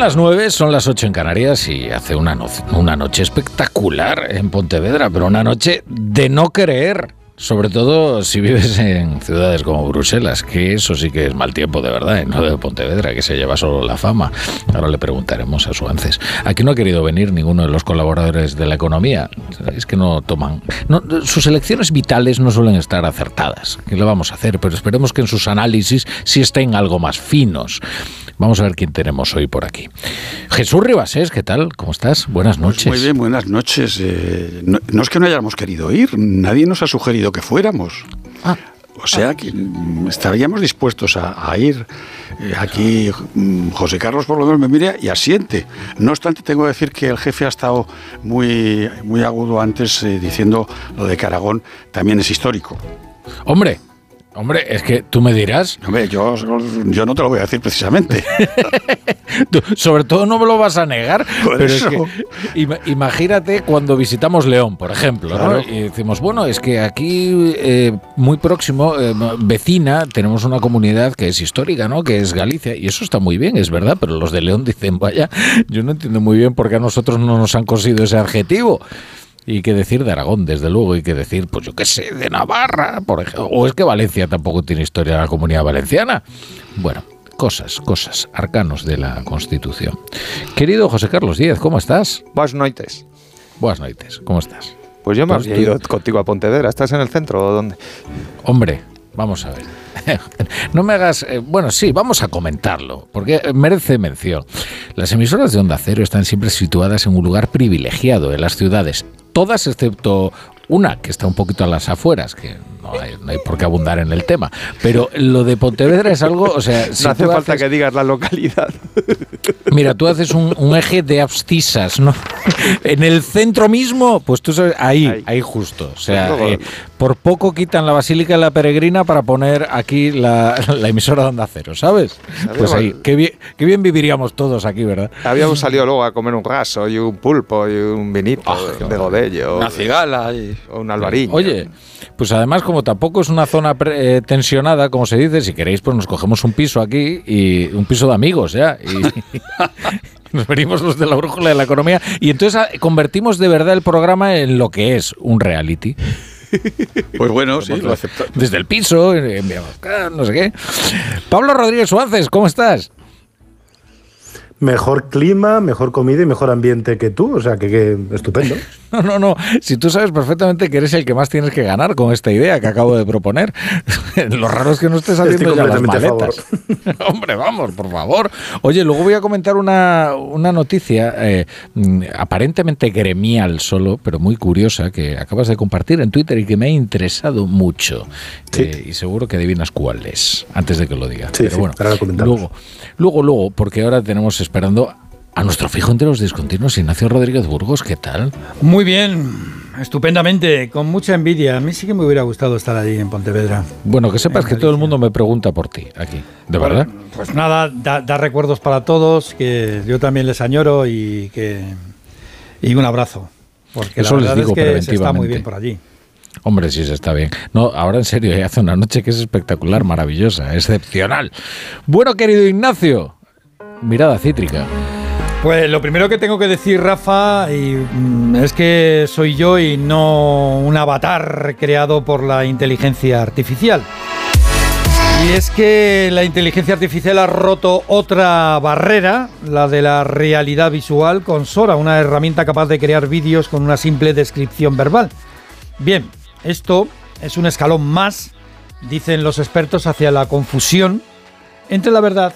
Son las 9, son las 8 en Canarias y hace una, una noche espectacular en Pontevedra, pero una noche de no creer. Sobre todo si vives en ciudades como Bruselas, que eso sí que es mal tiempo de verdad, y no de Pontevedra, que se lleva solo la fama. Ahora le preguntaremos a su antes. Aquí no ha querido venir ninguno de los colaboradores de la economía. Es que no toman. sus elecciones vitales no suelen estar acertadas. ¿Qué le vamos a hacer? Pero esperemos que en sus análisis sí estén algo más finos. Vamos a ver quién tenemos hoy por aquí. Jesús Ribasés, ¿qué tal? ¿Cómo estás? Buenas pues noches. muy bien, buenas noches. Eh, no es que no hayamos querido ir, nadie nos ha sugerido que fuéramos. Ah. O sea que estaríamos dispuestos a, ir. Eh, aquí mm, José Carlos por lo menos me mira y asiente. No obstante, tengo que decir que el jefe ha estado muy, muy agudo antes eh, diciendo lo de que Aragón también es histórico. Hombre, Hombre, es que tú me dirás. Hombre, yo, yo no te lo voy a decir precisamente. sobre todo no me lo vas a negar. pero es que, imagínate cuando visitamos León, por ejemplo, ¿no? y decimos, bueno, es que aquí eh, muy próximo, eh, vecina, tenemos una comunidad que es histórica, ¿no? Que es Galicia, y eso está muy bien, es verdad, pero los de León dicen, vaya, yo no entiendo muy bien por qué a nosotros no nos han cosido ese adjetivo. Y qué decir de Aragón, desde luego, y qué decir, pues yo qué sé, de Navarra, por ejemplo. O es que Valencia tampoco tiene historia de la comunidad valenciana. Bueno, cosas, cosas, arcanos de la Constitución. Querido José Carlos Díez, ¿cómo estás? Buenas noches. Buenas noches, ¿cómo estás? Pues yo me he ido contigo a Pontevedra. ¿Estás en el centro o dónde? Hombre, vamos a ver. No me hagas. Eh, bueno, sí, vamos a comentarlo, porque merece mención. Las emisoras de Onda Cero están siempre situadas en un lugar privilegiado en las ciudades todas excepto una que está un poquito a las afueras, que no hay, por qué abundar en el tema. Pero lo de Pontevedra es algo, o sea... no hace falta que digas la localidad. Mira, tú haces un, eje de abscisas, ¿no? en el centro mismo, pues tú sabes, ahí, ahí, justo. O sea, eh, por poco quitan la Basílica de la Peregrina para poner aquí la, emisora de Onda Cero, ¿sabes? Pues ahí, qué bien, qué bien viviríamos todos aquí, ¿verdad? Habíamos salido luego a comer un raso y un pulpo y un vinito ah, de godello. Una cigala y un alvarillo. Oye, pues además como tampoco es una zona eh, tensionada, como se dice, si queréis pues nos cogemos un piso aquí y un piso de amigos, ¿ya? Y, nos venimos los de la brújula de la economía y entonces ah, convertimos de verdad el programa en lo que es un reality. Pues bueno, sí, lo acepto. Desde el piso, no sé qué. Pablo Rodríguez Suárez, ¿cómo estás? Mejor clima, mejor comida y mejor ambiente que tú. O sea, que, estupendo. No, no, no. Si tú sabes perfectamente que eres el que más tienes que ganar con esta idea que acabo de proponer. Lo raro es que no estés haciendo ya las maletas. Hombre, vamos, por favor. Oye, luego voy a comentar una, noticia eh, mm, aparentemente gremial solo, pero muy curiosa, que acabas de compartir en Twitter y que me ha interesado mucho. Eh, y seguro que adivinas cuál es, antes de que lo diga. Sí, pero bueno, luego, luego, luego, porque ahora tenemos esperando a nuestro fijo entre los discontinuos, Ignacio Rodríguez Burgos, ¿qué tal? Muy bien, estupendamente, con mucha envidia. A mí sí que me hubiera gustado estar allí en Pontevedra. Bueno, que sepas que todo el mundo me pregunta por ti aquí, ¿de verdad? Pues nada, da, recuerdos para todos, que yo también les añoro y que y un abrazo. Porque Eso la verdad les digo es que se está muy bien por allí. Hombre, sí se está bien. No, ahora en serio, hace una noche que es espectacular, maravillosa, excepcional. Bueno, querido Ignacio, mirada cítrica. Pues lo primero que tengo que decir, Rafa, mm, es que soy yo y no un avatar creado por la inteligencia artificial. Y es que la inteligencia artificial ha roto otra barrera, la de la realidad visual, con Sora, una herramienta capaz de crear vídeos con una simple descripción verbal. Bien, esto es un escalón más, dicen los expertos, hacia la confusión entre la verdad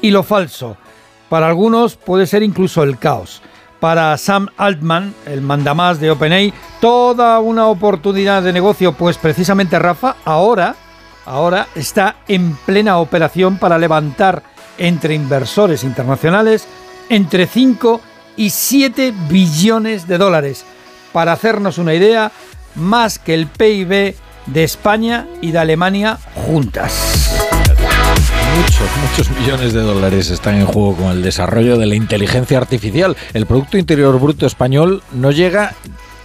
y lo falso para algunos puede ser incluso el caos. Para Sam Altman, el mandamás de OpenAI, toda una oportunidad de negocio, pues precisamente Rafa ahora, ahora está en plena operación para levantar entre inversores internacionales entre 5 y 7 billones de dólares. Para hacernos una idea, más que el PIB de España y de Alemania juntas. Muchos, muchos millones de dólares están en juego con el desarrollo de la inteligencia artificial. El Producto Interior Bruto español no llega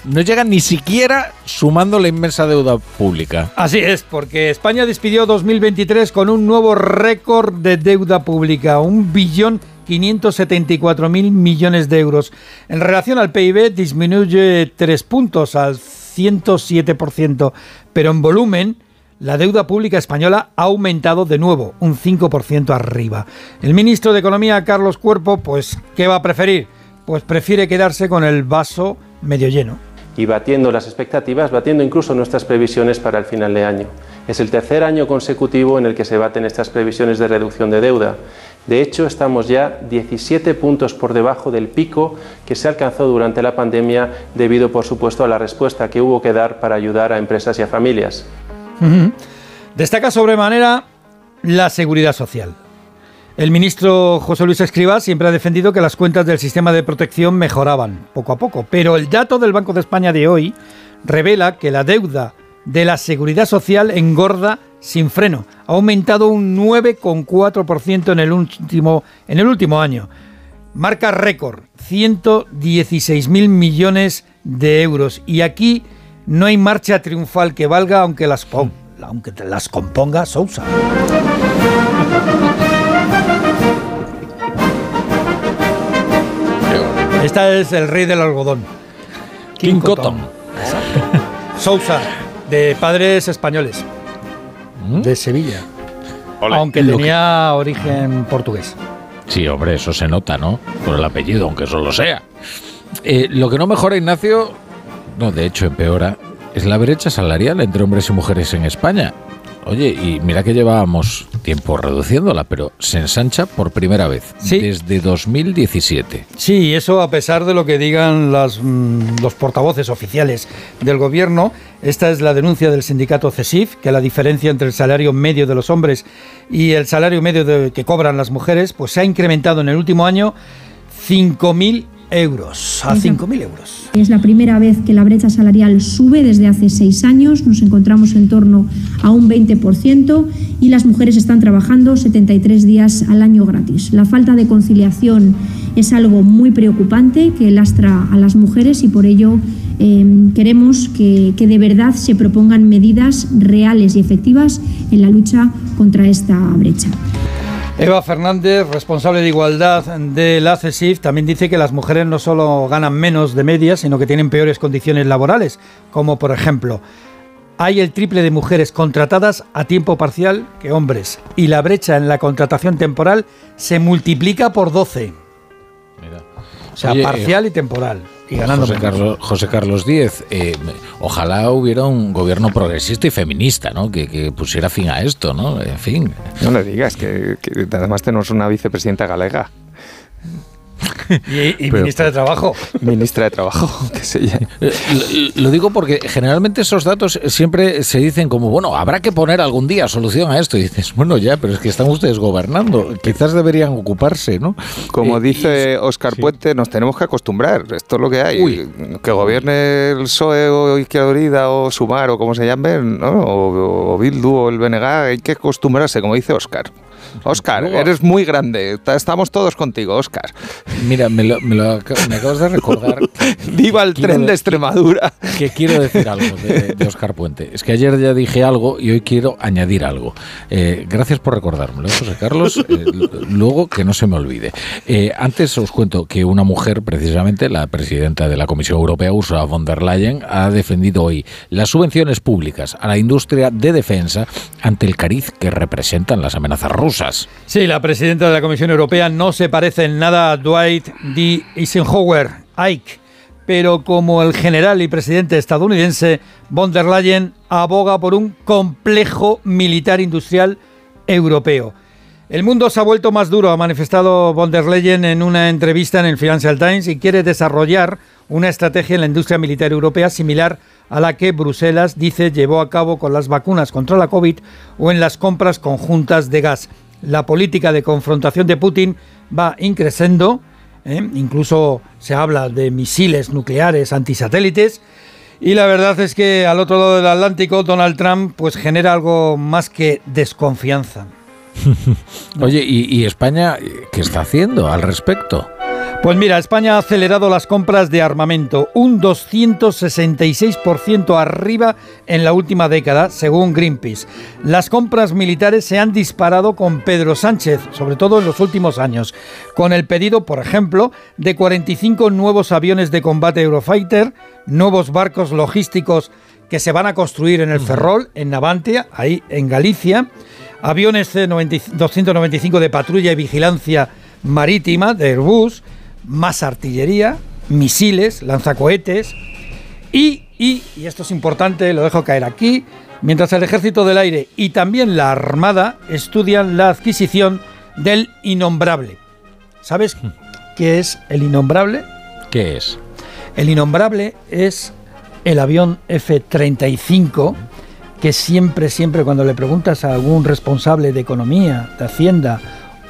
no llega ni siquiera sumando la inmensa deuda pública. Así es, porque España despidió 2023 con un nuevo récord de deuda pública, un billón 574 mil millones de euros. En relación al PIB disminuye tres puntos al 107%, pero en volumen la deuda pública española ha aumentado de nuevo, un 5% arriba. El ministro de Economía, Carlos Cuerpo, pues, ¿qué va a preferir? Pues prefiere quedarse con el vaso medio lleno. Y batiendo las expectativas, batiendo incluso nuestras previsiones para el final de año. Es el tercer año consecutivo en el que se baten estas previsiones de reducción de deuda. De hecho, estamos ya 17 puntos por debajo del pico que se alcanzó durante la pandemia debido, por supuesto, a la respuesta que hubo que dar para ayudar a empresas y a familias. Destaca sobremanera la seguridad social. El ministro José Luis Escrivá siempre ha defendido que las cuentas del sistema de protección mejoraban poco a poco, pero el dato del Banco de España de hoy revela que la deuda de la seguridad social engorda sin freno. Ha aumentado un 9,4% en el último en el último año. Marca récord, 116.000 millones de euros. Y aquí no hay marcha triunfal que valga aunque las, aunque las componga Sousa. Esta es el rey del algodón. King, Cotton. Sousa, de padres españoles, ¿Mm? de Sevilla. Aunque tenía origen portugués. Sí, hombre, eso se nota, ¿no? Por el apellido, aunque eso lo sea. Eh, lo que no mejora, Ignacio, no, de hecho empeora, es la brecha salarial entre hombres y mujeres en España. Oye, y mira que llevábamos tiempo reduciéndola, pero se ensancha por primera vez Sí. desde 2017. Sí, eso a pesar de lo que digan las, mm, los portavoces oficiales del gobierno. Esta es la denuncia del sindicato CESIF, que la diferencia entre el salario medio de los hombres y el salario medio de- que cobran las mujeres, pues se ha incrementado en el último año 5.000 euros, a 5.000 euros. Es la primera vez que la brecha salarial sube desde hace seis años, nos encontramos en torno a un 20% y las mujeres están trabajando 73 días al año gratis. La falta de conciliación es algo muy preocupante que lastra a las mujeres y por ello eh, queremos que, que de verdad se propongan medidas reales y efectivas en la lucha contra esta brecha. Eva Fernández, responsable de igualdad de la CESIF, también dice que las mujeres no solo ganan menos de media, sino que tienen peores condiciones laborales, como por ejemplo, hay el triple de mujeres contratadas a tiempo parcial que hombres, y la brecha en la contratación temporal se multiplica por 12. O sea, Oye, parcial y temporal. Y ganando José menos. Carlos, José Carlos Díez, eh, ojalá hubiera un gobierno progresista y feminista, ¿no? Que, que pusiera fin a esto, ¿no? En fin. No le digas que, que además tenemos una vicepresidenta galega, Y, ministra de Trabajo. ministra de Trabajo, que se llama. Eh, Lo, lo digo porque generalmente esos datos siempre se dicen como, bueno, habrá que poner algún día solución a esto. Y dices, bueno, ya, pero es que están ustedes gobernando. Quizás deberían ocuparse, ¿no? Como Eh, dice Oscar sí. Puente, nos tenemos que acostumbrar. Esto es lo que hay. Uy. Que gobierne el PSOE o Izquierda Unida o Sumar o como se llame, ¿no? o, o Bildu o el BNG, hay que acostumbrarse, como dice Oscar. Oscar, eres muy grande. Ta- Estamos todos contigo, Oscar. Mira, me, lo- me lo me acabas de recordar ¡Viva el tren de de- Extremadura! que quiero decir algo de, de Oscar Puente. Es que ayer ya dije algo y hoy quiero añadir algo. Eh, gracias por recordármelo, José Carlos. Eh, luego que no se me olvide. Eh, antes os cuento que una mujer, precisamente la presidenta de la Comisión Europea, Ursula von der Leyen, ha defendido hoy las subvenciones públicas a la industria de defensa ante el cariz que representan las amenazas rusas. Sí, la presidenta de la Comisión Europea no se parece en nada a Dwight D. Eisenhower, Ike, pero como el general y presidente estadounidense, von der Leyen aboga por un complejo militar industrial europeo. El mundo se ha vuelto más duro, ha manifestado von der Leyen en una entrevista en el Financial Times y quiere desarrollar una estrategia en la industria militar europea similar a la que Bruselas dice llevó a cabo con las vacunas contra la COVID o en las compras conjuntas de gas. La política de confrontación de Putin va increciendo, ¿eh? incluso se habla de misiles nucleares antisatélites, y la verdad es que al otro lado del Atlántico Donald Trump pues genera algo más que desconfianza. Oye, ¿y, ¿y España qué está haciendo al respecto? Pues mira, España ha acelerado las compras de armamento, un 266% arriba en la última década, según Greenpeace. Las compras militares se han disparado con Pedro Sánchez, sobre todo en los últimos años, con el pedido, por ejemplo, de 45 nuevos aviones de combate Eurofighter, nuevos barcos logísticos que se van a construir en el Ferrol, en Navantia, ahí en Galicia, aviones C-295 de patrulla y vigilancia marítima de Airbus, más artillería, misiles, lanzacohetes y, y, y esto es importante, lo dejo caer aquí, mientras el Ejército del Aire y también la Armada estudian la adquisición del innombrable. ¿Sabes qué es el innombrable? ¿Qué es? El innombrable es el avión F-35 que siempre, siempre cuando le preguntas a algún responsable de economía, de hacienda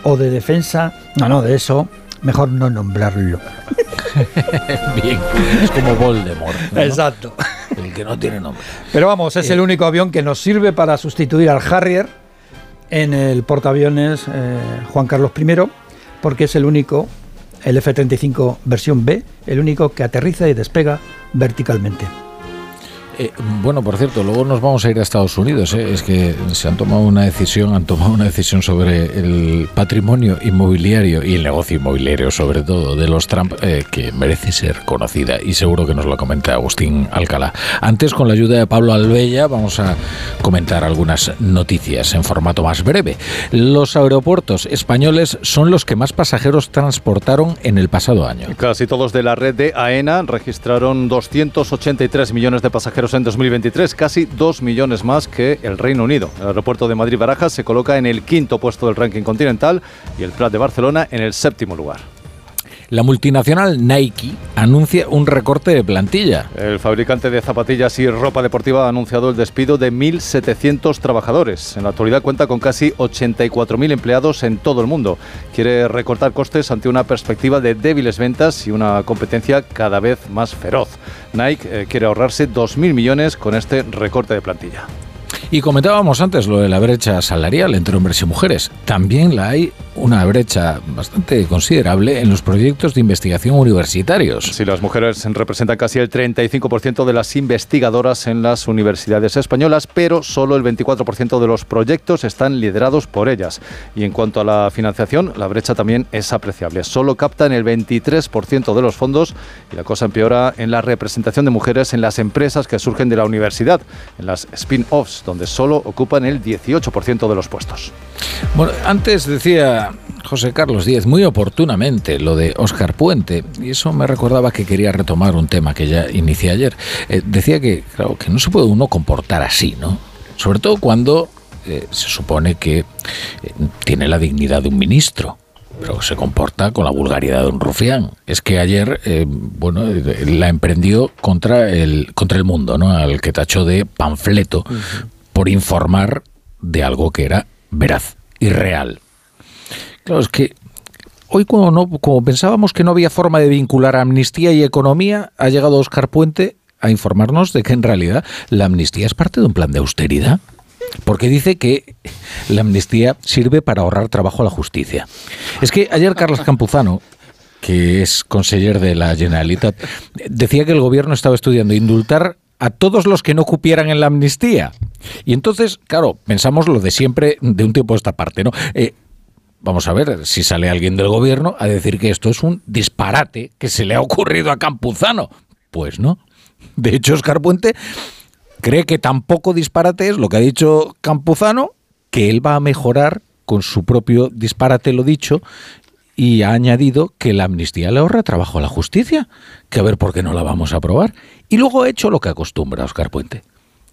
o de defensa, no, no, de eso mejor no nombrarlo. Bien, es como Voldemort. ¿no? Exacto. El que no tiene nombre. Pero vamos, es el único avión que nos sirve para sustituir al Harrier en el portaaviones eh, Juan Carlos I, porque es el único, el F-35 versión B, el único que aterriza y despega verticalmente. Eh, bueno, por cierto, luego nos vamos a ir a Estados Unidos. ¿eh? Es que se han tomado una decisión, han tomado una decisión sobre el patrimonio inmobiliario y el negocio inmobiliario, sobre todo, de los Trump, eh, que merece ser conocida y seguro que nos lo comenta Agustín Alcalá. Antes, con la ayuda de Pablo Albella, vamos a comentar algunas noticias en formato más breve. Los aeropuertos españoles son los que más pasajeros transportaron en el pasado año. Casi todos de la red de AENA registraron 283 millones de pasajeros en 2023, casi 2 millones más que el Reino Unido. El aeropuerto de Madrid-Barajas se coloca en el quinto puesto del ranking continental y el Prat de Barcelona en el séptimo lugar. La multinacional Nike anuncia un recorte de plantilla. El fabricante de zapatillas y ropa deportiva ha anunciado el despido de 1.700 trabajadores. En la actualidad cuenta con casi 84.000 empleados en todo el mundo. Quiere recortar costes ante una perspectiva de débiles ventas y una competencia cada vez más feroz. Nike eh, quiere ahorrarse 2.000 millones con este recorte de plantilla. Y comentábamos antes lo de la brecha salarial entre hombres y mujeres. También la hay una brecha bastante considerable en los proyectos de investigación universitarios. Sí, las mujeres representan casi el 35% de las investigadoras en las universidades españolas, pero solo el 24% de los proyectos están liderados por ellas. Y en cuanto a la financiación, la brecha también es apreciable. Solo captan el 23% de los fondos y la cosa empeora en la representación de mujeres en las empresas que surgen de la universidad, en las spin-offs, donde solo ocupan el 18% de los puestos. Bueno, antes decía José Carlos Díez muy oportunamente lo de Óscar Puente, y eso me recordaba que quería retomar un tema que ya inicié ayer. Eh, decía que, claro, que no se puede uno comportar así, ¿no? Sobre todo cuando eh, se supone que eh, tiene la dignidad de un ministro pero se comporta con la vulgaridad de un rufián. Es que ayer, eh, bueno, la emprendió contra el, contra el mundo, ¿no? Al que tachó de panfleto uh -huh. Por informar de algo que era veraz y real. Claro, es que hoy como, no, como pensábamos que no había forma de vincular amnistía y economía, ha llegado Oscar Puente a informarnos de que en realidad la amnistía es parte de un plan de austeridad. Porque dice que la amnistía sirve para ahorrar trabajo a la justicia. Es que ayer Carlos Campuzano, que es conseller de la Generalitat, decía que el gobierno estaba estudiando indultar a todos los que no cupieran en la amnistía. Y entonces, claro, pensamos lo de siempre de un tiempo a esta parte, ¿no? Eh, vamos a ver si sale alguien del gobierno a decir que esto es un disparate que se le ha ocurrido a Campuzano. Pues no. De hecho, Oscar Puente cree que tampoco disparate es lo que ha dicho Campuzano, que él va a mejorar con su propio disparate lo dicho y ha añadido que la amnistía le ahorra trabajo a la justicia, que a ver por qué no la vamos a aprobar. Y luego ha hecho lo que acostumbra Oscar Puente,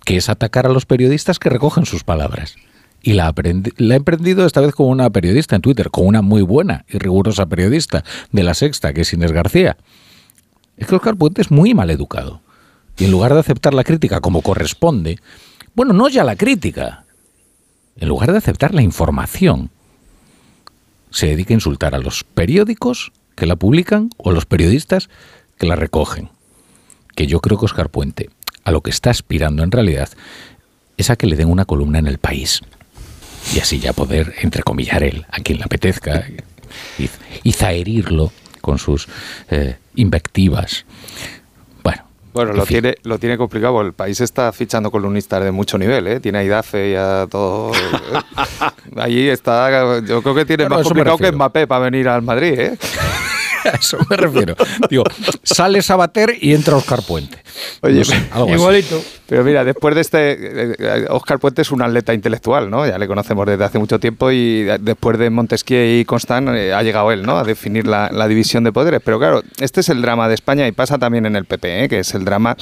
que es atacar a los periodistas que recogen sus palabras. Y la, ha emprendido esta vez con una periodista en Twitter, con una muy buena y rigurosa periodista de La Sexta, que es Inés García. Es que Oscar Puente es muy mal educado. Y en lugar de aceptar la crítica como corresponde, bueno, no ya la crítica, en lugar de aceptar la información, se dedique a insultar a los periódicos que la publican o a los periodistas que la recogen. Que yo creo que Oscar Puente a lo que está aspirando en realidad es a que le den una columna en el país. Y así ya poder entrecomillar él a quien le apetezca y, y zaherirlo con sus eh, invectivas. Bueno, Bueno, en lo tiene, lo tiene complicado. El país está fichando columnistas de mucho nivel, ¿eh? Tiene a Idafe y a todo. ¿eh? Allí está. Yo creo que tiene más complicado que. Mbappé para venir al Madrid, ¿eh? A eso me refiero. Digo, sale Sabater y entra Oscar Puente. Oye, No sé, algo así. Igualito. Pero mira, después de este, Oscar Puente es un atleta intelectual, ¿no? Ya le conocemos desde hace mucho tiempo y después de Montesquieu y Constant eh, ha llegado él, ¿no? A definir la, la división de poderes. Pero claro, este es el drama de España y pasa también en el PP, ¿eh? que es el drama.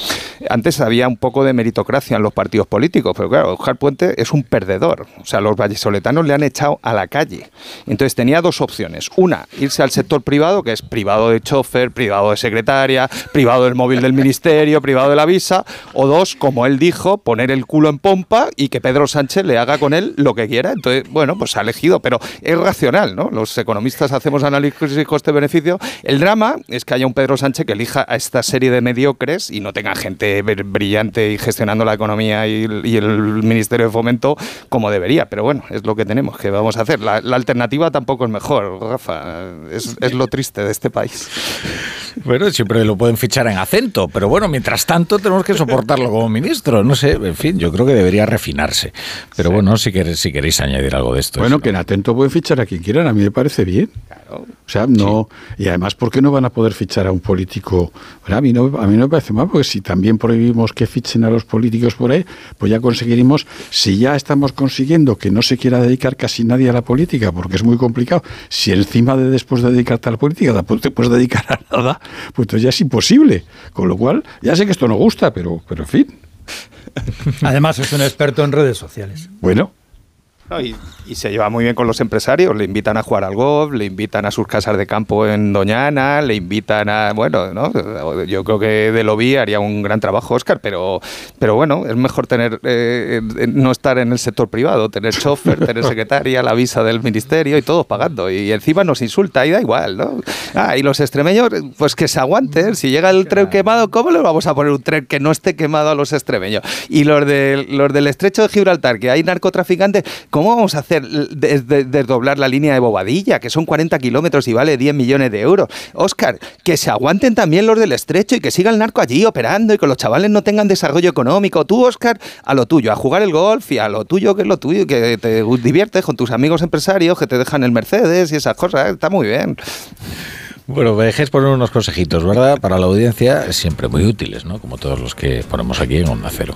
Antes había un poco de meritocracia en los partidos políticos, pero claro, Oscar Puente es un perdedor. O sea, los vallesoletanos le han echado a la calle. Entonces tenía dos opciones. Una, irse al sector privado, que es privado de chofer, privado de secretaria, privado del móvil del ministerio, privado de la visa. O dos, como él dijo, poner el culo en pompa y que Pedro Sánchez le haga con él lo que quiera. Entonces, bueno, pues ha elegido, pero es racional, ¿no? Los economistas hacemos análisis coste-beneficio. El drama es que haya un Pedro Sánchez que elija a esta serie de mediocres y no tenga gente br- brillante y gestionando la economía y el Ministerio de Fomento como debería. Pero bueno, es lo que tenemos, que vamos a hacer. La, la alternativa tampoco es mejor, Rafa. Es, es lo triste de este país. Bueno, siempre lo pueden fichar en acento, pero bueno, mientras tanto tenemos que soportarlo como ministro. No sé, en fin, yo creo que debería refinarse. Pero bueno, si queréis, si queréis añadir algo de esto. Bueno, que en atento pueden fichar a quien quieran, a mí me parece bien. O sea, no. Y además, ¿por qué no van a poder fichar a un político? Bueno, a, mí no, a mí no me parece mal, porque si también prohibimos que fichen a los políticos por ahí, pues ya conseguiremos, si ya estamos consiguiendo que no se quiera dedicar casi nadie a la política, porque es muy complicado, si encima de después de dedicarte a la política tampoco te puedes dedicar a nada, pues entonces ya es imposible. Con lo cual, ya sé que esto no gusta, pero, pero en fin. Además, es un experto en redes sociales. Bueno. No, y, y se lleva muy bien con los empresarios, le invitan a jugar al golf, le invitan a sus casas de campo en Doñana, le invitan a, bueno, ¿no? yo creo que de lobby haría un gran trabajo, Oscar, pero, pero bueno, es mejor tener, eh, eh, no estar en el sector privado, tener chofer, tener secretaria, la visa del ministerio y todos pagando, y encima nos insulta y da igual, ¿no? Ah, y los extremeños, pues que se aguanten, si llega el tren quemado, ¿cómo le vamos a poner un tren que no esté quemado a los extremeños? Y los, de, los del estrecho de Gibraltar, que hay narcotraficantes, ¿cómo vamos a hacer des- des- desdoblar la línea de Bobadilla, que son 40 kilómetros y vale 10 millones de euros? Oscar, que se aguanten también los del estrecho y que siga el narco allí operando y que los chavales no tengan desarrollo económico. Tú, Oscar, a lo tuyo, a jugar el golf y a lo tuyo, que es lo tuyo, que te diviertes con tus amigos empresarios que te dejan el Mercedes y esas cosas. Está muy bien. Bueno, me dejéis poner unos consejitos, ¿verdad? Para la audiencia, siempre muy útiles, ¿no? Como todos los que ponemos aquí en Onda Cero.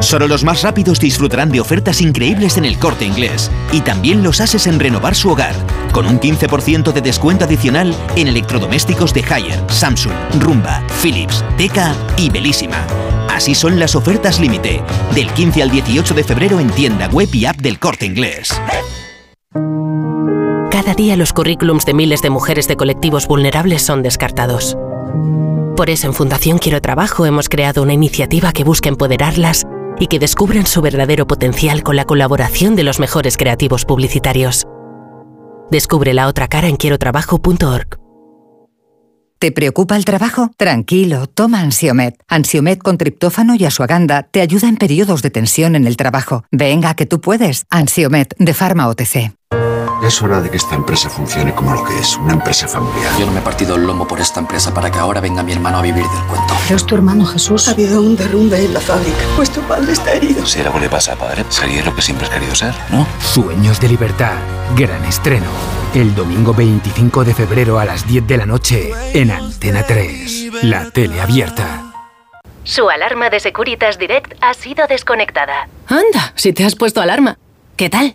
Solo los más rápidos disfrutarán de ofertas increíbles en el corte inglés. Y también los ases en renovar su hogar. Con un 15% de descuento adicional en electrodomésticos de Haier, Samsung, Rumba, Philips, Teca y Belísima. Así son las ofertas límite. Del 15 al 18 de febrero en tienda web y app del corte inglés. Cada día los currículums de miles de mujeres de colectivos vulnerables son descartados. Por eso en Fundación Quiero Trabajo hemos creado una iniciativa que busca empoderarlas y que descubran su verdadero potencial con la colaboración de los mejores creativos publicitarios. Descubre la otra cara en quierotrabajo.org. ¿Te preocupa el trabajo? Tranquilo, toma Ansiomet. Ansiomet con triptófano y asuaganda te ayuda en periodos de tensión en el trabajo. Venga, que tú puedes. Ansiomet de Pharma OTC. Es hora de que esta empresa funcione como lo que es, una empresa familiar. Yo no me he partido el lomo por esta empresa para que ahora venga mi hermano a vivir del cuento. es tu hermano Jesús. Ha habido un derrumbe en la fábrica. Pues tu padre está herido. Si algo le pasa a padre, sería lo que siempre has querido ser, ¿no? Sueños de libertad. Gran estreno. El domingo 25 de febrero a las 10 de la noche en Antena 3. La tele abierta. Su alarma de Securitas Direct ha sido desconectada. Anda, si te has puesto alarma. ¿Qué tal?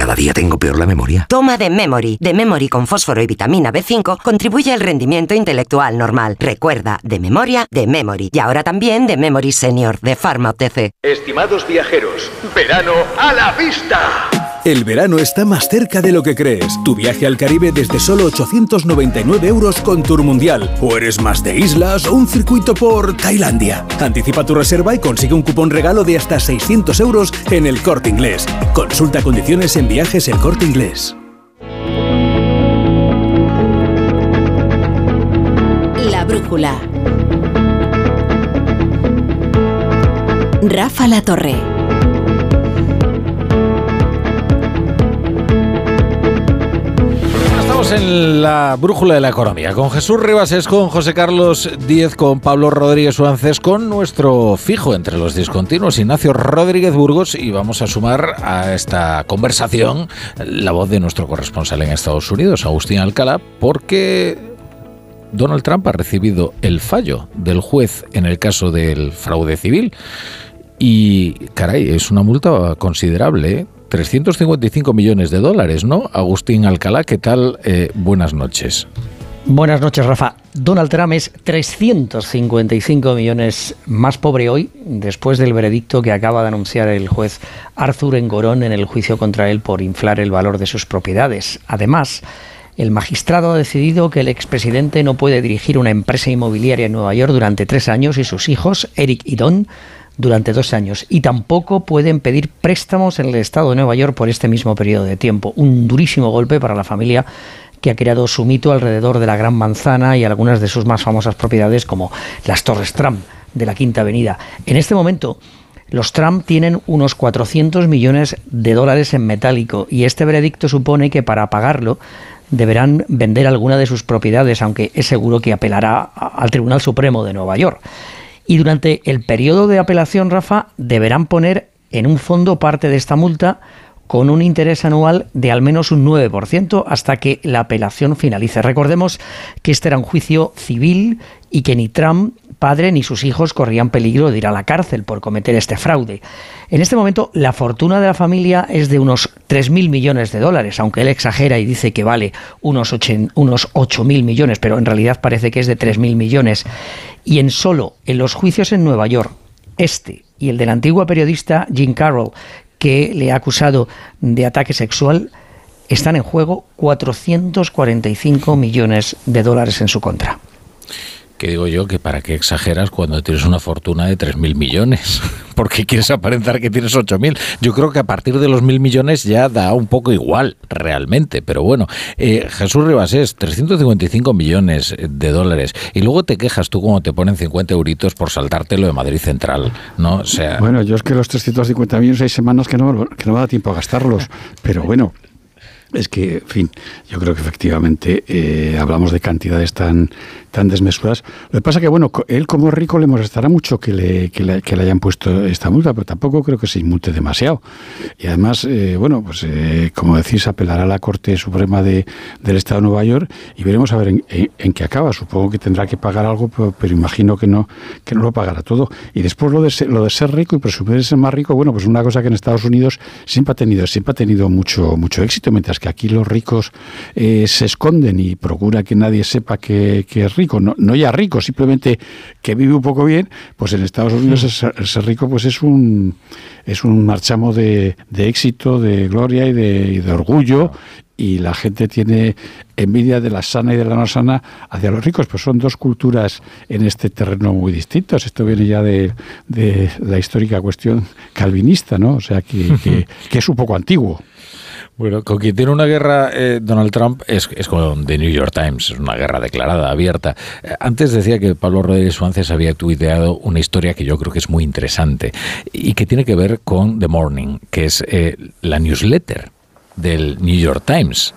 Cada día tengo peor la memoria. Toma de Memory. De Memory con fósforo y vitamina B5 contribuye al rendimiento intelectual normal. Recuerda, de memoria, de Memory. Y ahora también de Memory Senior, de Pharma OTC. Estimados viajeros, verano a la vista. El verano está más cerca de lo que crees. Tu viaje al Caribe desde solo 899 euros con Tour Mundial. O eres más de islas o un circuito por Tailandia. Anticipa tu reserva y consigue un cupón regalo de hasta 600 euros en el corte inglés. Consulta condiciones en viajes el corte inglés. La brújula. Rafa La Torre. Estamos en la brújula de la economía con Jesús Ribas, con José Carlos Díez, con Pablo Rodríguez Suárez, con nuestro fijo entre los discontinuos, Ignacio Rodríguez Burgos, y vamos a sumar a esta conversación la voz de nuestro corresponsal en Estados Unidos, Agustín Alcalá, porque Donald Trump ha recibido el fallo del juez en el caso del fraude civil. Y, caray, es una multa considerable, ¿eh? 355 millones de dólares, ¿no? Agustín Alcalá, ¿qué tal? Eh, buenas noches. Buenas noches, Rafa. Donald Trump es 355 millones más pobre hoy, después del veredicto que acaba de anunciar el juez Arthur Engorón en el juicio contra él por inflar el valor de sus propiedades. Además, el magistrado ha decidido que el expresidente no puede dirigir una empresa inmobiliaria en Nueva York durante tres años y sus hijos, Eric y Don, durante dos años y tampoco pueden pedir préstamos en el Estado de Nueva York por este mismo periodo de tiempo. Un durísimo golpe para la familia que ha creado su mito alrededor de la Gran Manzana y algunas de sus más famosas propiedades como las Torres Trump de la Quinta Avenida. En este momento, los Trump tienen unos 400 millones de dólares en metálico y este veredicto supone que para pagarlo deberán vender alguna de sus propiedades, aunque es seguro que apelará al Tribunal Supremo de Nueva York. Y durante el periodo de apelación, Rafa, deberán poner en un fondo parte de esta multa con un interés anual de al menos un 9% hasta que la apelación finalice. Recordemos que este era un juicio civil y que ni Trump padre ni sus hijos corrían peligro de ir a la cárcel por cometer este fraude. En este momento, la fortuna de la familia es de unos 3.000 millones de dólares, aunque él exagera y dice que vale unos 8.000 millones, pero en realidad parece que es de 3.000 millones. Y en solo en los juicios en Nueva York, este y el de la antigua periodista Jean Carroll, que le ha acusado de ataque sexual, están en juego 445 millones de dólares en su contra que digo yo que para qué exageras cuando tienes una fortuna de 3.000 millones, porque quieres aparentar que tienes 8.000. Yo creo que a partir de los 1.000 millones ya da un poco igual, realmente, pero bueno, eh, Jesús Ribas es 355 millones de dólares y luego te quejas tú como te ponen 50 euritos por saltártelo de Madrid Central, ¿no? O sea... Bueno, yo es que los 350 millones hay semanas que no, que no me da tiempo a gastarlos, pero bueno, es que, en fin, yo creo que efectivamente eh, hablamos de cantidades tan, tan desmesuradas. Lo que pasa es que, bueno, él como rico le molestará mucho que le, que le, que le hayan puesto esta multa, pero tampoco creo que se inmute demasiado. Y además, eh, bueno, pues eh, como decís, apelará a la Corte Suprema de, del Estado de Nueva York y veremos a ver en, en, qué acaba. Supongo que tendrá que pagar algo, pero, imagino que no, que no lo pagará todo. Y después lo de ser, lo de ser rico y presumir ser más rico, bueno, pues una cosa que en Estados Unidos siempre ha tenido, siempre ha tenido mucho, mucho éxito, mientras que aquí los ricos eh, se esconden y procura que nadie sepa que, es rico, no, no, ya rico, simplemente que vive un poco bien, pues en Estados Unidos el ser, rico pues es un es un marchamo de, éxito, de gloria y de, orgullo y la gente tiene envidia de la sana y de la no sana hacia los ricos, pues son dos culturas en este terreno muy distintos. Esto viene ya de, la histórica cuestión calvinista, ¿no? O sea, que, que es un poco antiguo. Bueno, con quien tiene una guerra eh, Donald Trump es, con The New York Times, es una guerra declarada, abierta. Eh, antes decía que Pablo Rodríguez Suárez había tuiteado una historia que yo creo que es muy interesante y que tiene que ver con The Morning, que es eh, la newsletter del New York Times.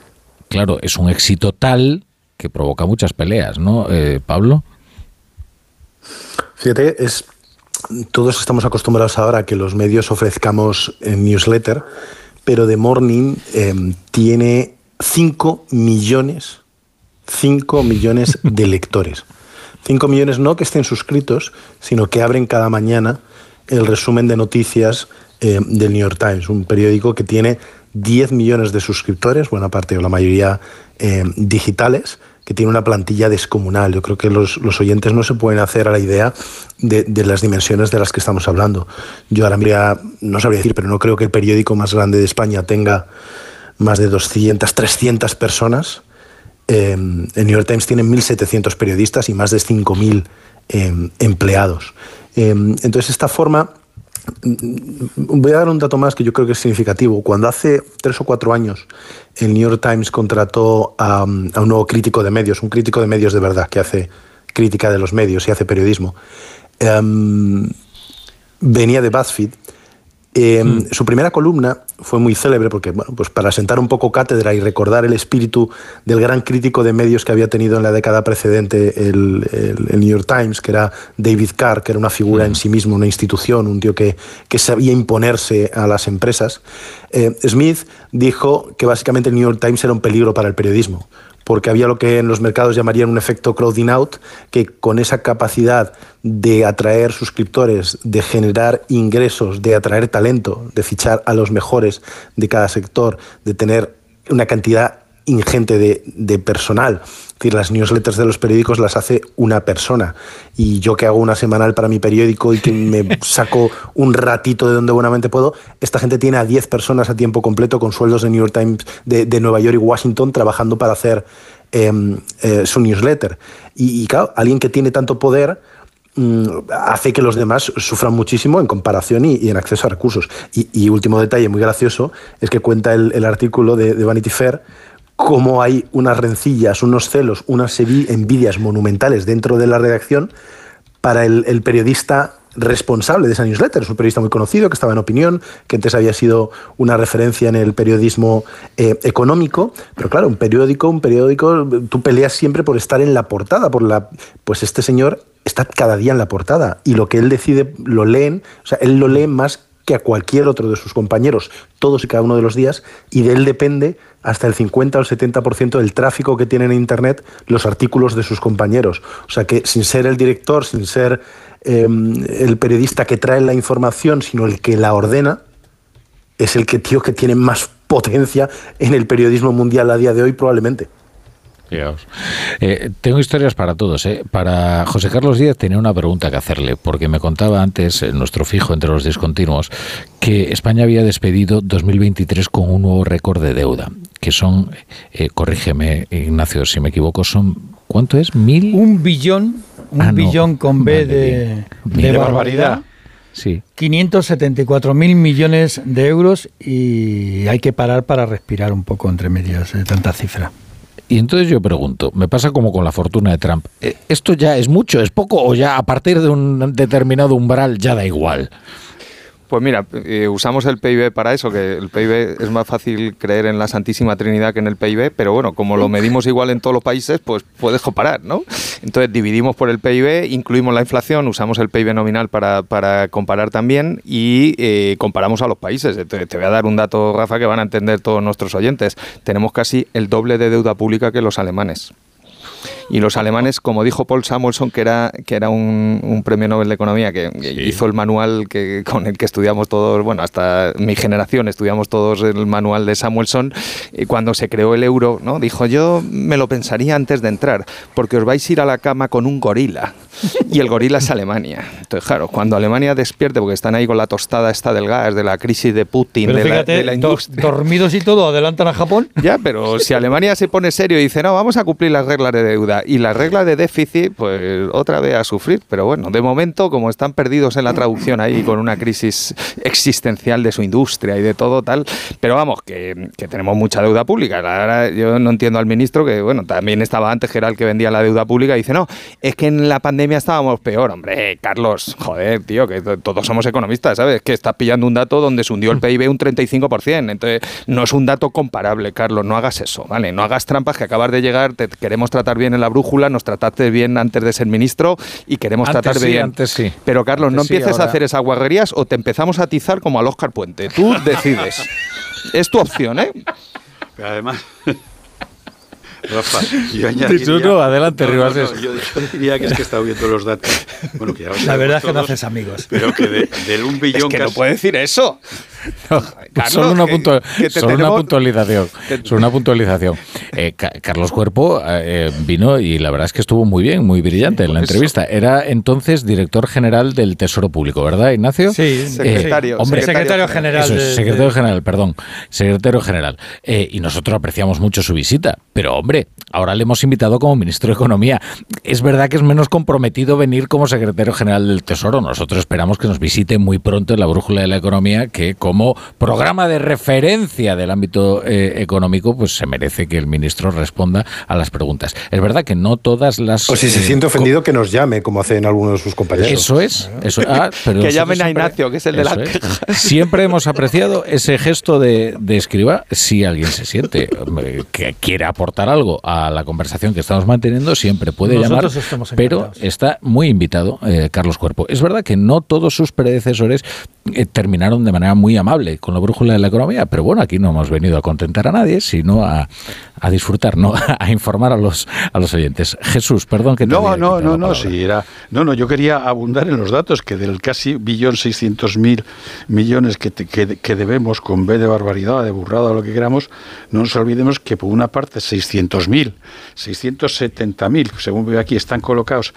Claro, es un éxito tal que provoca muchas peleas, ¿no, Pablo? Fíjate, es, todos estamos acostumbrados ahora a que los medios ofrezcamos newsletter pero The Morning em, tiene 5 millones, 5 millones de lectores. 5 millones no que estén suscritos, sino que abren cada mañana el resumen de noticias em, del New York Times, un periódico que tiene 10 millones de suscriptores, buena parte o la mayoría em, digitales, que tiene una plantilla descomunal. Yo creo que los, oyentes no se pueden hacer a la idea de, las dimensiones de las que estamos hablando. Yo ahora mira, no sabría decir, pero no creo que el periódico más grande de España tenga más de 200, 300 personas. Eh, el New York Times tiene 1.700 periodistas y más de 5.000 eh, empleados. Eh, entonces, esta forma Voy a dar un dato más que yo creo que es significativo. Cuando hace tres o cuatro años el New York Times contrató a, un nuevo crítico de medios, un crítico de medios de verdad, que hace crítica de los medios y hace periodismo, em, venía de BuzzFeed Hmm. Su primera columna fue muy célebre porque, bueno, pues para sentar un poco cátedra y recordar el espíritu del gran crítico de medios que había tenido en la década precedente el, New York Times, que era David Carr, que era una figura en hmm. sí mismo, una institución, un tío que, que sabía imponerse a las empresas. Eh, Smith dijo que básicamente el New York Times era un peligro para el periodismo, porque había lo que en los mercados llamarían un efecto crowding out, que con esa capacidad de atraer suscriptores, de generar ingresos, de atraer talento, de fichar a los mejores de cada sector, de tener una cantidad ingente de, personal. Decir, las newsletters de los periódicos las hace una persona. Y yo que hago una semanal para mi periódico y que me saco un ratito de donde buenamente puedo, esta gente tiene a 10 personas a tiempo completo con sueldos de New York Times, de, Nueva York y Washington trabajando para hacer em, eh, su newsletter. Y, claro, alguien que tiene tanto poder mm, hace que los demás sufran muchísimo en comparación y, en acceso a recursos. Y, último detalle muy gracioso es que cuenta el, artículo de, de Vanity Fair cómo hay unas rencillas, unos celos, unas envidias monumentales dentro de la redacción para el, periodista responsable de esa newsletter. Es un periodista muy conocido que estaba en opinión, que antes había sido una referencia en el periodismo eh, económico. Pero claro, un periódico, un periódico, tú peleas siempre por estar en la portada, por la. Pues este señor está cada día en la portada. Y lo que él decide lo leen, o sea, él lo lee más que a cualquier otro de sus compañeros, todos y cada uno de los días, y de él depende hasta el 50 o el 70% del tráfico que tienen en Internet los artículos de sus compañeros. O sea que sin ser el director, sin ser em, el periodista que trae la información, sino el que la ordena, es el que tío que tiene más potencia en el periodismo mundial a día de hoy probablemente. Eh, tengo historias para todos. ¿eh? Para José Carlos Díaz tenía una pregunta que hacerle, porque me contaba antes, eh, nuestro fijo entre los discontinuos, que España había despedido 2023 con un nuevo récord de deuda, que son, eh, corrígeme Ignacio si me equivoco, son, ¿cuánto es? ¿Mil? Un billón, un ah, billón con B de, de, barbaridad. Sí. 574 mil millones de euros y hay que parar para respirar un poco entre medias de tanta cifra. Y entonces yo pregunto, me pasa como con la fortuna de Trump, eh, ¿esto ya es mucho, es poco o ya a partir de un determinado umbral ya da igual? Pues mira, eh, usamos el PIB para eso, que el PIB es más fácil creer en la Santísima Trinidad que en el PIB, pero bueno, como lo medimos igual en todos los países, pues puedes comparar, ¿no? Entonces dividimos por el PIB, incluimos la inflación, usamos el PIB nominal para, comparar también y eh, comparamos a los países. Te voy a dar un dato, Rafa, que van a entender todos nuestros oyentes. Tenemos casi el doble de deuda pública que los alemanes. Y los alemanes, como dijo Paul Samuelson, que era, que era un, premio Nobel de Economía, que hizo el manual que, con el que estudiamos todos, bueno, hasta mi generación estudiamos todos el manual de Samuelson, y cuando se creó el euro, ¿no? dijo yo me lo pensaría antes de entrar, porque os vais a ir a la cama con un gorila. y el gorila es Alemania. Entonces, claro, cuando Alemania despierte, porque están ahí con la tostada esta del gas, de la crisis de Putin, Pero de, la, fíjate, de la industria. dormidos y todo, adelantan a Japón. Ya, pero si Alemania se pone serio y dice, no, vamos a cumplir las reglas de deuda y las reglas de déficit, pues otra vez a sufrir. Pero bueno, de momento, como están perdidos en la traducción ahí con una crisis existencial de su industria y de todo tal, pero vamos, que, que tenemos mucha deuda pública. La verdad, yo no entiendo al ministro que, bueno, también estaba antes que era el que vendía la deuda pública y dice, no, es que en la pandemia estábamos peor. Hombre, Carlos, joder, tío, que to- todos somos economistas, ¿sabes? Que estás pillando un dato donde se hundió el PIB un 35%. Entonces, no es un dato comparable, Carlos, no hagas eso, ¿vale? No hagas trampas que acabas de llegar, te queremos tratar bien en la brújula, nos trataste bien antes de ser ministro y queremos Antes tratar sí, bien. antes sí. Pero Carlos, no sí, empieces a hacer esas guarrerías o te empezamos a atizar como al Oscar Puente. Tú decides. es tu opción, ¿eh? Pero además, Rafa, yo añadiría... tú no, adelante, Rivas. yo, yo diría que es que he estado viendo los datos. Bueno, que ya La verdad es que no haces amigos. Pero que de- del un billón que no puede decir eso. solo una, que- puntua- que te solo una puntualización. Solo una puntualización. Eh, Ca- Carlos Cuerpo eh, vino y la verdad es que estuvo muy bien, muy brillante en la entrevista. Era entonces director general del Tesoro Público, ¿verdad, Ignacio? Sí, Eh, secretario, hombre, secretario general Eso es, de- secretario de- general, perdón. Secretario general. Eh, y nosotros apreciamos mucho su visita. Pero, hombre, ahora le hemos invitado como ministro de Economía. Es verdad que es menos comprometido venir como secretario general del Tesoro. Nosotros esperamos que nos visite muy pronto en la Brújula de la Economía, que como programa de referencia del ámbito eh, económico, pues se merece que el ministro responda a las preguntas. Es verdad que no todas las... O si se eh, siente ofendido, que nos llame, como hacen algunos de sus compañeros. eso es. Eso, ah, pero Que llamen a siempre- Ignacio, que es el de la es. Siempre hemos apreciado ese gesto de, de escriba. Si alguien se siente que quiere aportar algo a la conversación que estamos manteniendo, siempre puede Nosotros llamar. Pero está muy invitado eh, Carlos Cuerpo. Es verdad que no todos sus predecesores eh, terminaron de manera muy amable con la brújula de la economía, pero bueno, aquí no hemos venido a contentar a nadie, sino a, a disfrutar, no a informar a los, a los oyentes. Jesús, perdón que te No, no, no, no, sí, era, no, no, yo quería abundar en los datos, que del casi billón seiscientos mil millones que, te- que, que debemos con B de barbaridad, de burrada lo que queramos, no nos olvidemos que por una parte 600 mil, 670 mil, según veo aquí, están colocados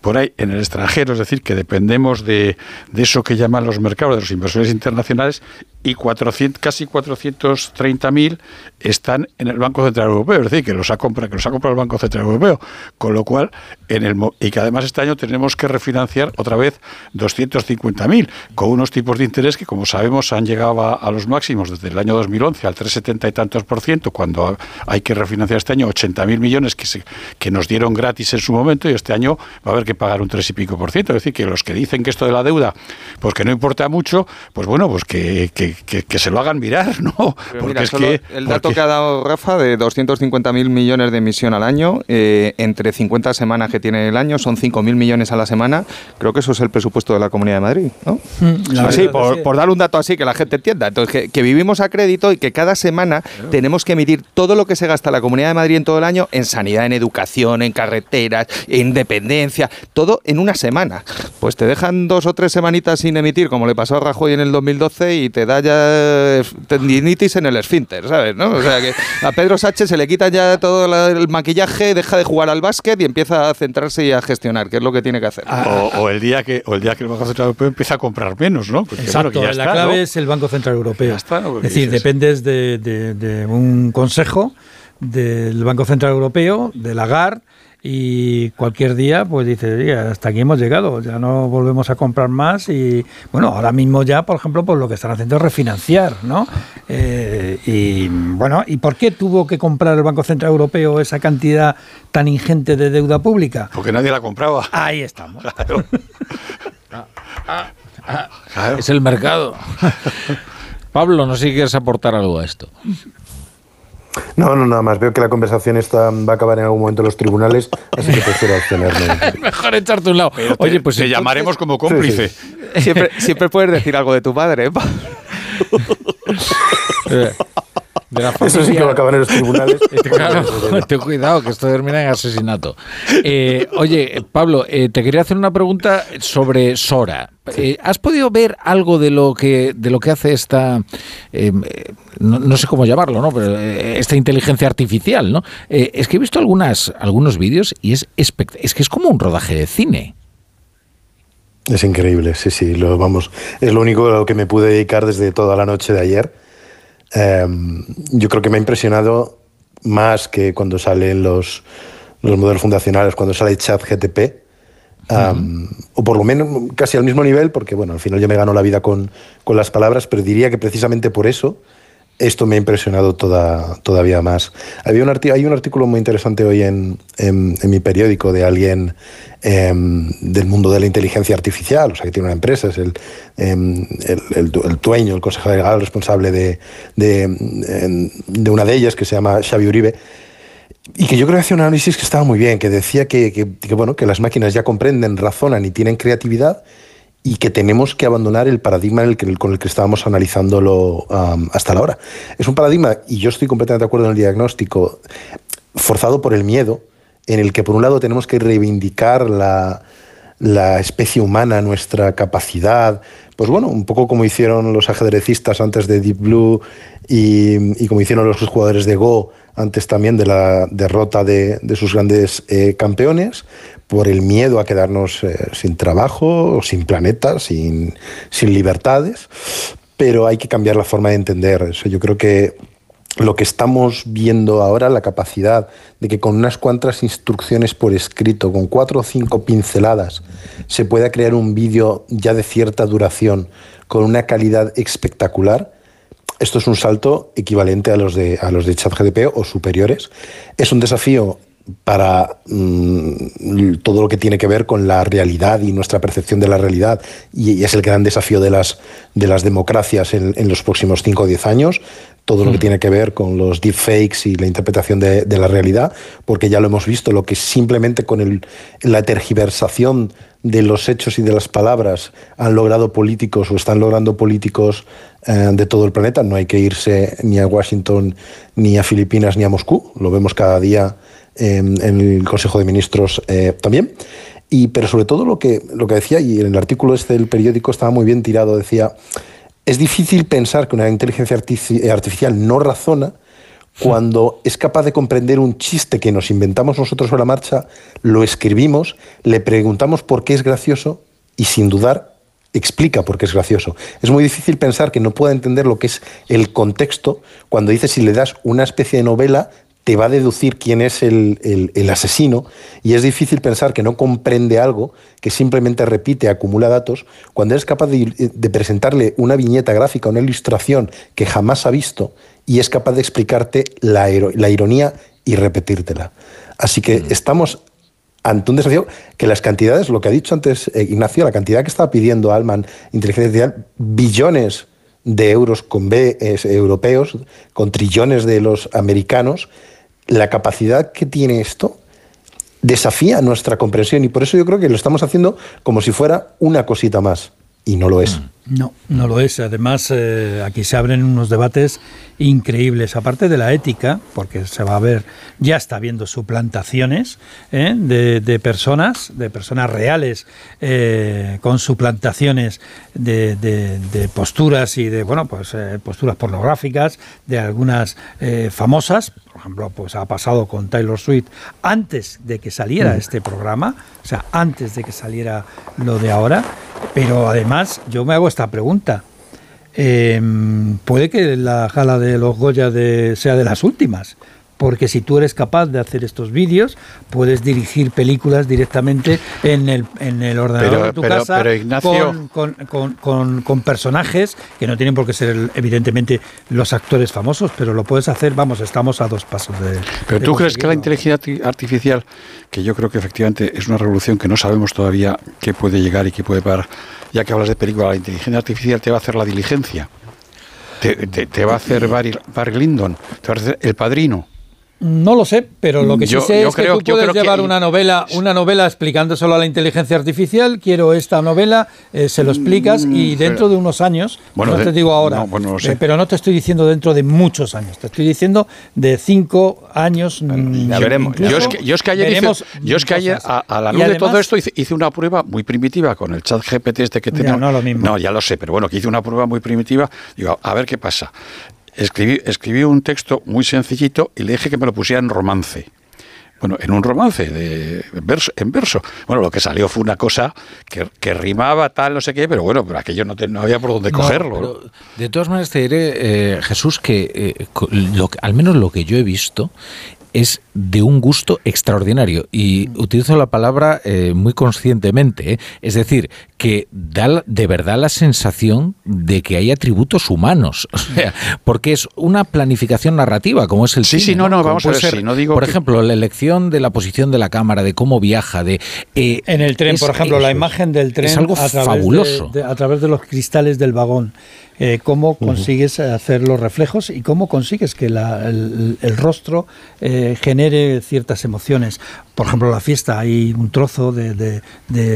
por ahí en el extranjero, es decir, que dependemos de, de eso que llaman los mercados, de los inversores internacionales, y 400, casi 430.000 están en el Banco Central Europeo, es decir, que los ha comprado, que los ha comprado el Banco Central Europeo, con lo cual, en el, y que además este año tenemos que refinanciar otra vez 250.000, con unos tipos de interés que, como sabemos, han llegado a, los máximos desde el año 2011 al 3,70 y tantos por ciento, cuando hay que refinanciar este año 80.000 millones que, se, que nos dieron gratis en su momento, y este año va a haber que pagar un 3 y pico por ciento. Es decir, que los que dicen que esto de la deuda, pues que no importa mucho, pues bueno, pues que, que- que se lo hagan mirar, ¿no? Porque mira, es solo que... el dato porque- que ha dado Rafa de 250.000 millones de emisión al año, eh, entre 50 semanas que tiene el año, son 5.000 millones a la semana. Creo que eso es el presupuesto de la Comunidad de Madrid, ¿no? Así, verdad por, que- por dar un dato así que la gente entienda. Entonces, que, que vivimos a crédito y que cada semana tenemos que emitir todo lo que se gasta la Comunidad de Madrid en todo el año en sanidad, en educación, en carreteras, en dependencia, todo en una semana. Pues te dejan dos o tres semanitas sin emitir, como le pasó a Rajoy en el 2012, y te da ya tendinitis en el esfínter, ¿sabes? ¿no? O sea que a Pedro Sánchez se le quita ya todo la- el maquillaje, deja de jugar al básquet y empieza a centrarse y a gestionar, que es lo que tiene que hacer. o, o el día que o el día que el Banco Central Europeo empieza a comprar menos, ¿no? Porque, Exacto, bueno, que ya la está, clave ¿no? es el Banco Central Europeo. está, ¿no? Porque es decir, dices- dependes de, de- de un consejo del Banco Central Europeo, de Lagarde, y cualquier día pues dice, "Oye, hasta aquí hemos llegado, ya no volvemos a comprar más y bueno, ahora mismo ya, por ejemplo, pues lo que están haciendo es refinanciar, ¿no? Eh, y bueno, ¿y por qué tuvo que comprar el Banco Central Europeo esa cantidad tan ingente de deuda pública? Porque nadie la compraba. Ahí estamos. Claro. Claro. Es el mercado. Pablo, no sé si quieres aportar algo a esto. No, no, nada más. Veo que la conversación esta va a acabar en algún momento en los tribunales, así que prefiero abstenerme. Mejor echarte un lado. Pero te- Oye, pues te entonces- llamaremos como cómplice. Siempre, siempre puedes decir algo de tu padre, ¿eh? De la Eso sí que va a acabar en los tribunales. Claro, ten cuidado, que esto termina en asesinato. Eh, oye, Pablo, eh, te quería hacer una pregunta sobre Sora. Eh, ¿Has podido ver algo de lo que de lo que hace esta, no, no sé cómo llamarlo, ¿no? Pero esta inteligencia artificial, ¿no? Es que he visto algunas algunos vídeos y es espect- es que es como un rodaje de cine. Es increíble, sí, sí, lo vamos. Es lo único a lo que me pude dedicar desde toda la noche de ayer. Em, yo creo que me ha impresionado más que cuando salen los, los modelos fundacionales, cuando sale chat GTP, o por lo menos casi al mismo nivel, porque bueno, al final yo me gano la vida con, con las palabras, pero diría que precisamente por eso esto me ha impresionado toda, todavía más. Había un hay un artículo muy interesante hoy en, mi periódico de alguien em, del mundo de la inteligencia artificial, o sea, que tiene una empresa, es el, em, el, dueño, el consejero legal responsable em, de, una de ellas, que se llama Xavi Uribe, y que yo creo que hacía un análisis que estaba muy bien, que decía que bueno, que las máquinas ya comprenden, razonan y tienen creatividad, y que tenemos que abandonar el paradigma el que, con el que estábamos analizándolo hasta la hora. Es un paradigma, y yo estoy completamente de acuerdo en el diagnóstico, forzado por el miedo, en el que por un lado tenemos que reivindicar la especie humana, nuestra capacidad, pues bueno, un poco como hicieron los ajedrecistas antes de Deep Blue y, como hicieron los jugadores de Go antes también de la derrota de, sus grandes eh, campeones, por el miedo a quedarnos eh, sin trabajo, sin planeta, sin, sin libertades, pero hay que cambiar la forma de entender eso. Yo creo que lo que estamos viendo ahora, la capacidad de que con unas cuantas instrucciones por escrito, con cuatro o cinco pinceladas, se pueda crear un vídeo ya de cierta duración, con una calidad espectacular, esto es un salto equivalente a los de, a los de ChatGDP o superiores. Es un desafío para mm, todo lo que tiene que ver con la realidad y nuestra percepción de la realidad y, es el gran desafío de las, de las democracias en, los próximos 5 o 10 años, todo lo que hmm. tiene que ver con los deepfakes y la interpretación de, la realidad, porque ya lo hemos visto, lo que simplemente con el, la tergiversación de los hechos y de las palabras han logrado políticos o están logrando políticos eh, de todo el planeta, no hay que irse ni a Washington, ni a Filipinas, ni a Moscú, lo vemos cada día en el Consejo de Ministros eh, también. Y, pero sobre todo lo que, lo que decía, y en el artículo este del periódico estaba muy bien tirado, decía, es difícil pensar que una inteligencia artificial no razona cuando es capaz de comprender un chiste que nos inventamos nosotros a la marcha, lo escribimos, le preguntamos por qué es gracioso y sin dudar explica por qué es gracioso. Es muy difícil pensar que no pueda entender lo que es el contexto cuando dice si le das una especie de novela te va a deducir quién es el, asesino y es difícil pensar que no comprende algo, que simplemente repite, acumula datos, cuando eres capaz de, presentarle una viñeta gráfica, una ilustración que jamás ha visto y es capaz de explicarte la, ironía y repetírtela. Así que mm. estamos ante un desafío que las cantidades, lo que ha dicho antes eh, Ignacio, la cantidad que estaba pidiendo Alman, inteligencia artificial, billones de euros con B europeos, con trillones de los americanos, la capacidad que tiene esto desafía nuestra comprensión y por eso yo creo que lo estamos haciendo como si fuera una cosita más y no lo es. Mm. No, no lo es. Además, eh, aquí se abren unos debates increíbles, aparte de la ética, porque se va a ver, ya está viendo suplantaciones ¿eh? de, personas, de personas reales, eh, con suplantaciones de, de, posturas y de, bueno, pues posturas pornográficas de algunas famosas. Por ejemplo, pues ha pasado con Taylor Swift antes de que saliera mm. este programa, o sea, antes de que saliera lo de ahora. Pero además, yo me hago esta pregunta. Em, puede que la gala de los Goya de, sea de las últimas, porque si tú eres capaz de hacer estos vídeos, puedes dirigir películas directamente en el, en el ordenador de tu casa con, con, personajes que no tienen por qué ser evidentemente los actores famosos, pero lo puedes hacer, vamos, estamos a dos pasos de... Pero tú crees que la inteligencia artificial, que yo creo que efectivamente es una revolución que no sabemos todavía qué puede llegar y qué puede parar, ya que hablas de película, la inteligencia artificial te va a hacer la diligencia. Te, te, va a hacer Barry, Barry Lyndon, te va a hacer el padrino. No lo sé, pero lo que sí sé es que tú puedes llevar una novela, una novela explicándoselo a la inteligencia artificial. Quiero esta novela, eh, se lo explicas y mm, dentro de unos años, no te digo ahora, eh, pero no te estoy diciendo dentro de muchos años, te estoy diciendo de cinco años. Mm, ya veremos. Yo es, que, yo es que ayer, yo es que ayer a, la luz de todo esto hice, una prueba muy primitiva con el chat GPT este que tenía. No, lo mismo. No, ya lo sé, pero bueno, que hice una prueba muy primitiva. Digo, a ver qué pasa. Escribí, escribí un texto muy sencillito y le dije que me lo pusiera en romance. Bueno, en un romance de en verso, en verso. Bueno, lo que salió fue una cosa que, que rimaba tal, no sé qué, pero bueno, pero aquello no, te- no había por dónde No, cogerlo. de todas maneras te diré, eh, Jesús, que eh, lo que- al menos lo que yo he visto es de un gusto extraordinario y utilizo la palabra eh, muy conscientemente, ¿eh? es decir, que da de verdad la sensación de que hay atributos humanos, o sea, porque es una planificación narrativa, como es el Sí, cine, sí, no, no, vamos a ver, ser, sí, no digo por que- ejemplo, la elección de la posición de la cámara, de cómo viaja, de eh, En el tren, es- por ejemplo, la imagen del tren es algo a, través fabuloso. De, de- a través de los cristales del vagón. Eh, cómo consigues hacer los reflejos y cómo consigues que la- el, el rostro eh, genere ciertas emociones. Por ejemplo, la fiesta, hay un trozo de,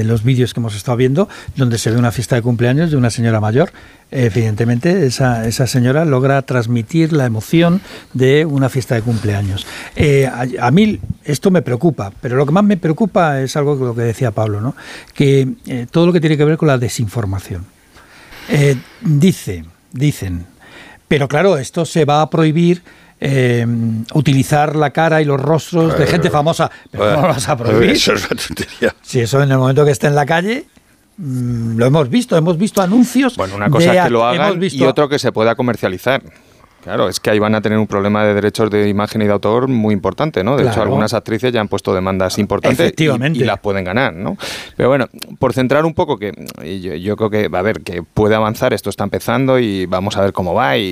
los vídeos que hemos estado viendo donde se ve una fiesta de cumpleaños de una señora mayor. Evidentemente, esa, esa señora logra transmitir la emoción de una fiesta de cumpleaños. Eh, a, a mí esto me preocupa, pero lo que más me preocupa es algo que lo que decía Pablo, ¿no? que eh, todo lo que tiene que ver con la desinformación. Eh, dice, dicen, pero claro, esto se va a prohibir. Eh, utilizar la cara y los rostros de gente famosa, pero no lo vas a prohibir. Eso es una tontería. Si eso en el momento que esté en la calle, mm, lo hemos visto, hemos visto anuncios. Bueno, una cosa de es que lo hagan visto y otro que se pueda comercializar. Claro, es que ahí van a tener un problema de derechos de imagen y de autor muy importante, ¿no? De hecho, algunas actrices ya han puesto demandas importantes y- Efectivamente. Y, las pueden ganar, ¿no? Pero bueno, por centrar un poco, que yo, yo creo que, a ver, que puede avanzar, esto está empezando y vamos a ver cómo va y,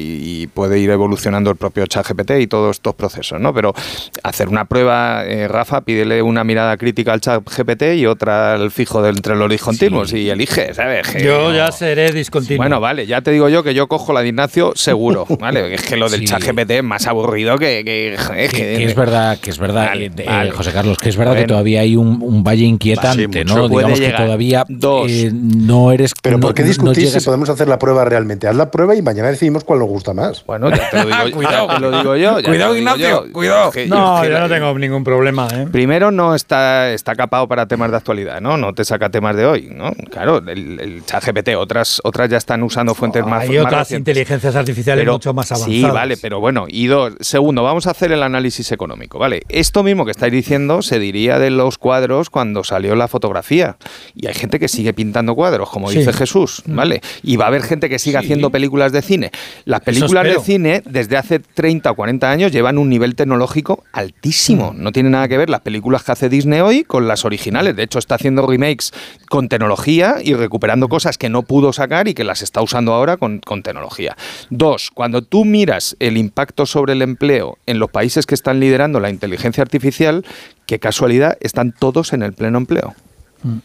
y puede ir evolucionando el propio ChatGPT y todos estos procesos, ¿no? Pero hacer una prueba, eh, Rafa, pídele una mirada crítica al ChatGPT y otra al fijo de entre los discontinuos y elige, ¿sabes? Que Yo no- ya seré discontinuo. bueno, vale, ya te digo yo que yo cojo la de Ignacio seguro, ¿vale? Es que lo del Sí. chat GPT es más aburrido que... que, que, que es verdad, que es verdad, Vale, eh, eh, vale. José Carlos, que es verdad que todavía hay un, un valle inquietante, ¿no? Digamos que todavía Dos. eh, no eres. Pero no- ¿por qué no- no discutir llegas- si podemos hacer la prueba realmente? Haz la prueba y mañana decidimos cuál nos gusta más. Bueno, ya te lo digo, Cuidado. te lo digo yo. ya Cuidado, Ignacio, yo. cuidado. No, yo no tengo ningún problema. ¿eh? Primero no está, está capado para temas de actualidad, ¿no? No te saca temas de hoy, ¿no? Claro, el, el chat GPT, otras, otras ya están usando fuentes más Hay más otras recientes. inteligencias artificiales Pero- mucho más avanzadas. Sí, vale, pero bueno, y dos, segundo, vamos a hacer el análisis económico, ¿vale? Esto mismo que estáis diciendo se diría de los cuadros cuando salió la fotografía. Y hay gente que sigue pintando cuadros, como Sí. dice Jesús, ¿vale? Y va a haber gente que siga haciendo películas de cine. Las películas de cine, desde hace 30 o 40 años, llevan un nivel tecnológico altísimo. Mm. No tiene nada que ver las películas que hace Disney hoy con las originales. De hecho, está haciendo remakes con tecnología y recuperando Mm. cosas que no pudo sacar y que las está usando ahora con, con tecnología. Dos, cuando tú miras el impacto sobre el empleo en los países que están liderando la inteligencia artificial, qué casualidad, están todos en el pleno empleo.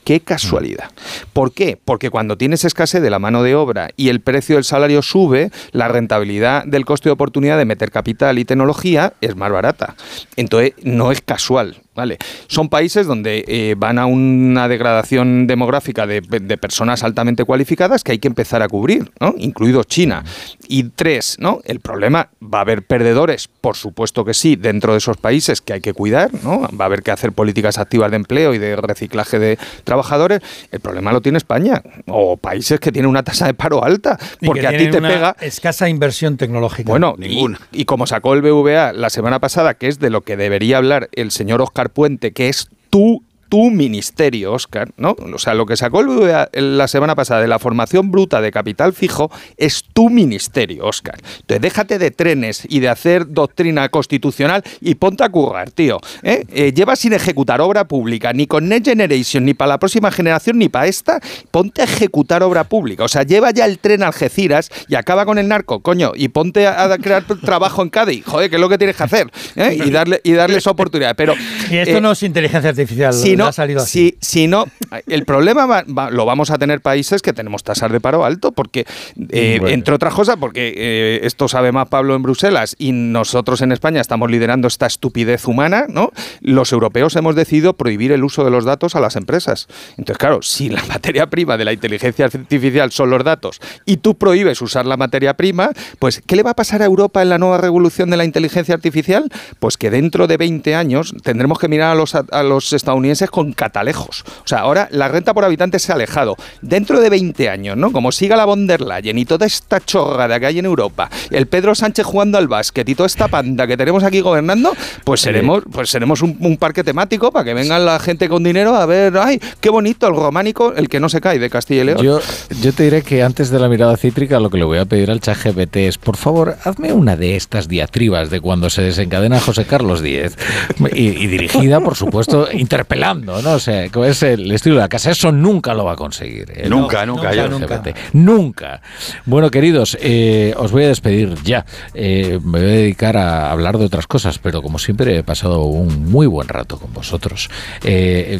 Qué casualidad. ¿Por qué? Porque cuando tienes escasez de la mano de obra y el precio del salario sube, la rentabilidad del coste de oportunidad de meter capital y tecnología es más barata. Entonces, no es casual. ¿Vale? Son países donde eh, van a una degradación demográfica de, de personas altamente cualificadas que hay que empezar a cubrir, ¿no? incluido China. Y tres, ¿no? el problema, va a haber perdedores, por supuesto que sí, dentro de esos países que hay que cuidar, ¿no? va a haber que hacer políticas activas de empleo y de reciclaje de trabajadores. El problema lo tiene España o países que tienen una tasa de paro alta, Y porque que a ti te una pega escasa inversión tecnológica. bueno, y, y como sacó el BVA la semana pasada, que es de lo que debería hablar el señor Oscar Puente, que es tú tu ministerio, Oscar, ¿no? O sea, lo que sacó el la semana pasada de la formación bruta de capital fijo es tu ministerio, Oscar. Entonces, déjate de trenes y de hacer doctrina constitucional y ponte a currar, tío. ¿eh? Eh, llevas sin ejecutar obra pública, ni con Next Generation, ni para la próxima generación, ni para esta. Ponte a ejecutar obra pública. O sea, lleva ya el tren a Algeciras y acaba con el narco, coño, y ponte a, a crear trabajo en Cádiz. Joder, que es lo que tienes que hacer. ¿eh? Y, darle, y darles oportunidades. Pero, y esto eh, no es inteligencia artificial. si no, ha salido así. si, si no, el problema va- va- lo vamos a tener países que tenemos tasas de paro alto, porque, eh, Bueno. entre otras cosas, porque eh, esto sabe más Pablo en Bruselas y nosotros en España estamos liderando esta estupidez humana, ¿no? Los europeos hemos decidido prohibir el uso de los datos a las empresas. Entonces, claro, si la materia prima de la inteligencia artificial son los datos y tú prohíbes usar la materia prima, pues ¿qué le va a pasar a Europa en la nueva revolución de la inteligencia artificial? Pues que dentro de 20 años tendremos que mirar a los, a los estadounidenses países con catalejos. O sea, ahora la renta por habitante se ha alejado. Dentro de 20 años, ¿no? Como siga la von der Leyen y toda esta chorrada que hay en Europa, el Pedro Sánchez jugando al básquet y toda esta panda que tenemos aquí gobernando, pues seremos, pues seremos un, un parque temático para que vengan la gente con dinero a ver, ay, qué bonito el románico, el que no se cae de Castilla y León. Yo, yo te diré que antes de la mirada cítrica lo que le voy a pedir al chat GPT es, por favor, hazme una de estas diatribas de cuando se desencadena José Carlos X y, y dirigida, por supuesto, interpelando, ¿no? O sea, que es el estilo de la casa. Eso nunca lo va a conseguir. ¿eh? Nunca, nunca, yo- GPT. Nunca. Bueno, queridos, eh, os voy a despedir ya. Eh, me voy a dedicar a hablar de otras cosas, pero como siempre he pasado un muy buen rato con vosotros. Eh,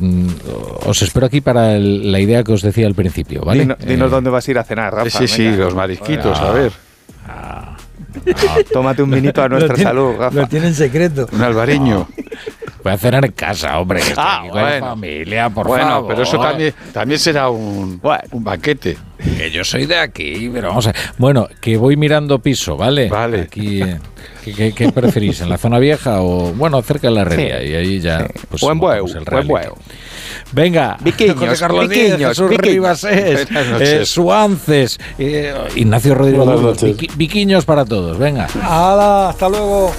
os espero aquí para el- la idea que os decía al principio, ¿vale? Dino- dinos Eh, dónde vas a ir a cenar, Rafa. Sí, sí, venga. los marisquitos, Ah. a ver. Tómate un vinito a nuestra Lo tiene- salud, Rafa. Lo tiene en secreto. Un albariño. Voy a cenar en casa, hombre. que estoy Ah, aquí con la bueno. familia, por bueno, favor. pero eso también, también será un, un banquete. Que yo soy de aquí, pero vamos a... Bueno, que voy mirando piso, ¿vale? Vale. Aquí, eh, ¿qué, qué- qué preferís? ¿En la zona vieja o, bueno, cerca de la herrería? Y ahí ya... Pues, Buen el buen bueu. Venga, Viquiños, José Carlos viquiños, Jesús viquiños. Ribasés, Buenas noches. eh, Suances, eh, Ignacio Rodríguez, viquiños para todos, venga. ¡Hala! ¡Hasta luego!